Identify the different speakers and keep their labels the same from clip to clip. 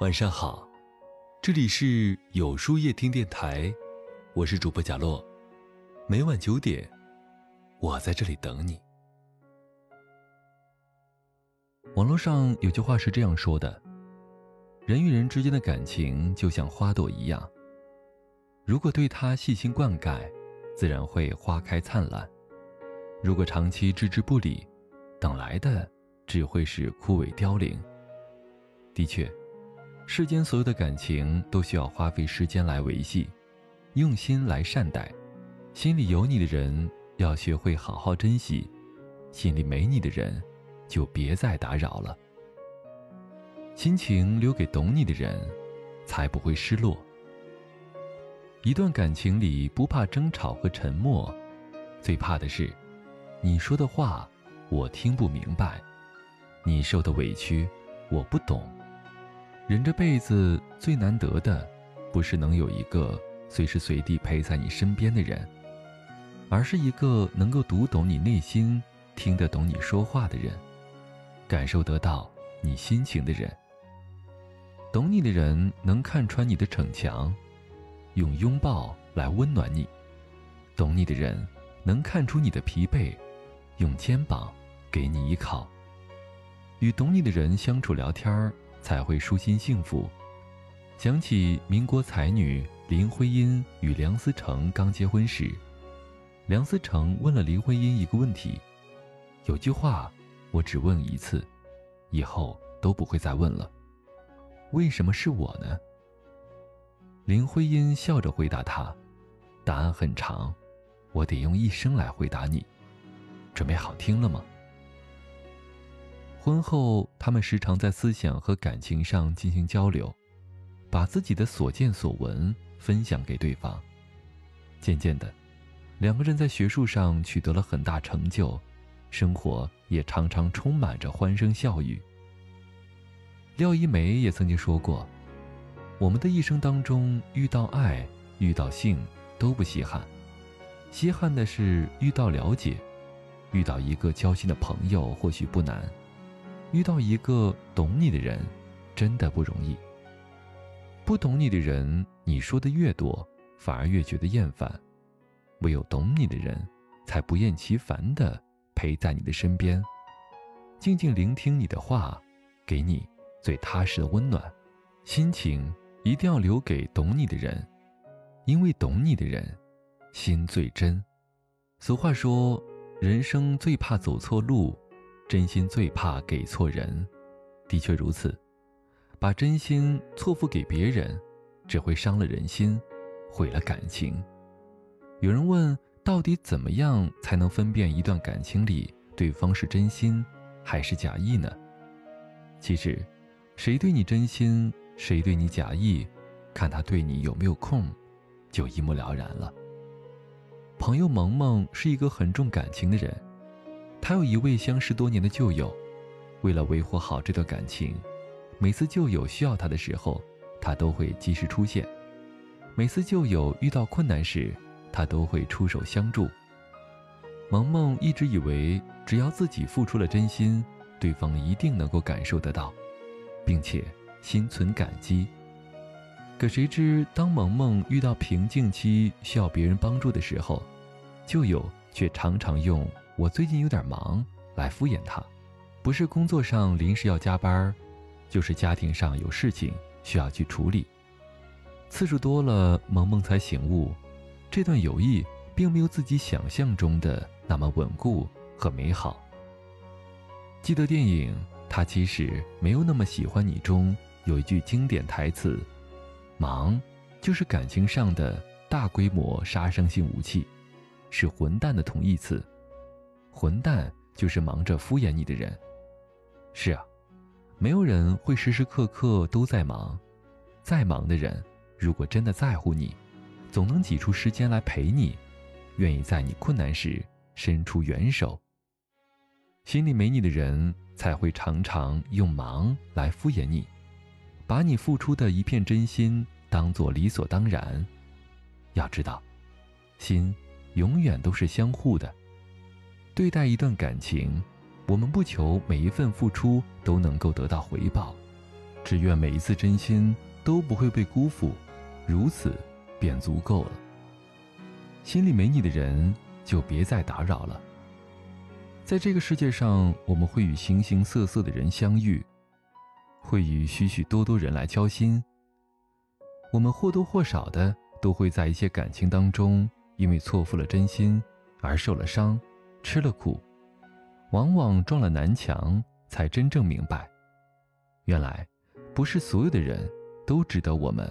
Speaker 1: 晚上好，这里是有书夜听电台，我是主播贾洛，每晚九点，我在这里等你。网络上有句话是这样说的：人与人之间的感情就像花朵一样，如果对它细心灌溉，自然会花开灿烂；如果长期置之不理，等来的只会是枯萎凋零。的确。世间所有的感情都需要花费时间来维系，用心来善待。心里有你的人要学会好好珍惜，心里没你的人就别再打扰了。心情留给懂你的人，才不会失落。一段感情里不怕争吵和沉默，最怕的是你说的话我听不明白，你受的委屈我不懂。人这辈子最难得的，不是能有一个随时随地陪在你身边的人，而是一个能够读懂你内心、听得懂你说话的人，感受得到你心情的人。懂你的人能看穿你的逞强，用拥抱来温暖你；懂你的人能看出你的疲惫，用肩膀给你依靠。与懂你的人相处聊天儿。才会舒心幸福。想起民国才女林徽因与梁思成刚结婚时，梁思成问了林徽因一个问题：“有句话，我只问一次，以后都不会再问了。为什么是我呢？”林徽因笑着回答他：“答案很长，我得用一生来回答你。准备好听了吗？”婚后，他们时常在思想和感情上进行交流，把自己的所见所闻分享给对方。渐渐的，两个人在学术上取得了很大成就，生活也常常充满着欢声笑语。廖一梅也曾经说过：“我们的一生当中，遇到爱、遇到性都不稀罕，稀罕的是遇到了解，遇到一个交心的朋友或许不难。”遇到一个懂你的人，真的不容易。不懂你的人，你说的越多，反而越觉得厌烦；唯有懂你的人，才不厌其烦的陪在你的身边，静静聆听你的话，给你最踏实的温暖。心情一定要留给懂你的人，因为懂你的人，心最真。俗话说，人生最怕走错路。真心最怕给错人，的确如此。把真心错付给别人，只会伤了人心，毁了感情。有人问，到底怎么样才能分辨一段感情里对方是真心还是假意呢？其实，谁对你真心，谁对你假意，看他对你有没有空，就一目了然了。朋友萌萌是一个很重感情的人。他有一位相识多年的旧友，为了维护好这段感情，每次旧友需要他的时候，他都会及时出现；每次旧友遇到困难时，他都会出手相助。萌萌一直以为，只要自己付出了真心，对方一定能够感受得到，并且心存感激。可谁知，当萌萌遇到瓶颈期需要别人帮助的时候，旧友却常常用。我最近有点忙，来敷衍他，不是工作上临时要加班，就是家庭上有事情需要去处理。次数多了，萌萌才醒悟，这段友谊并没有自己想象中的那么稳固和美好。记得电影《他其实没有那么喜欢你》中有一句经典台词：“忙，就是感情上的大规模杀伤性武器，是混蛋的同义词。”混蛋就是忙着敷衍你的人。是啊，没有人会时时刻刻都在忙。再忙的人，如果真的在乎你，总能挤出时间来陪你，愿意在你困难时伸出援手。心里没你的人，才会常常用忙来敷衍你，把你付出的一片真心当做理所当然。要知道，心永远都是相互的。对待一段感情，我们不求每一份付出都能够得到回报，只愿每一次真心都不会被辜负，如此便足够了。心里没你的人，就别再打扰了。在这个世界上，我们会与形形色色的人相遇，会与许许多多人来交心。我们或多或少的都会在一些感情当中，因为错付了真心而受了伤，吃了苦，往往撞了南墙，才真正明白，原来不是所有的人都值得我们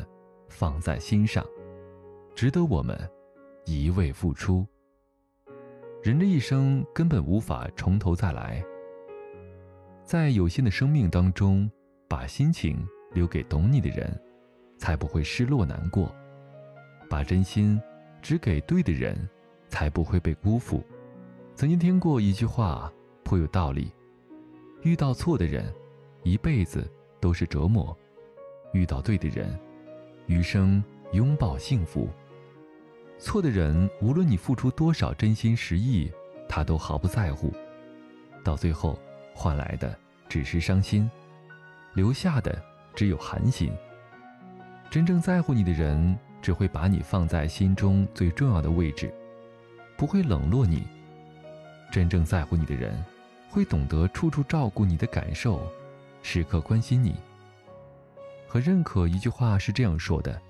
Speaker 1: 放在心上，值得我们一味付出。人这一生根本无法从头再来，在有限的生命当中，把心情留给懂你的人，才不会失落难过；把真心只给对的人，才不会被辜负。曾经听过一句话，颇有道理：遇到错的人，一辈子都是折磨；遇到对的人，余生拥抱幸福。错的人，无论你付出多少真心实意，他都毫不在乎，到最后换来的只是伤心，留下的只有寒心。真正在乎你的人，只会把你放在心中最重要的位置，不会冷落你。真正在乎你的人，会懂得处处照顾你的感受，时刻关心你。和认可一句话是这样说的：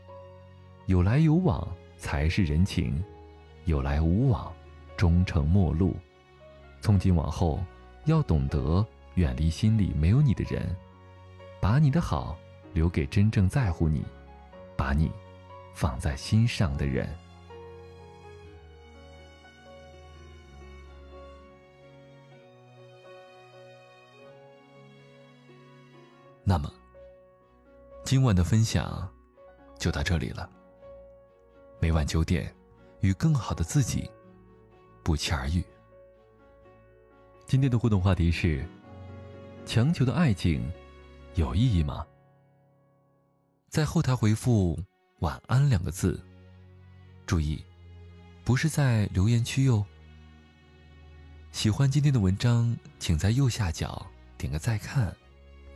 Speaker 1: 有来有往。才是人情，有来无往，终成陌路。从今往后，要懂得远离心里没有你的人，把你的好留给真正在乎你、把你放在心上的人。那么，今晚的分享就到这里了。每晚九点，与更好的自己不期而遇。今天的互动话题是：强求的爱情有意义吗？在后台回复“晚安”两个字，注意，不是在留言区哟。喜欢今天的文章，请在右下角点个再看，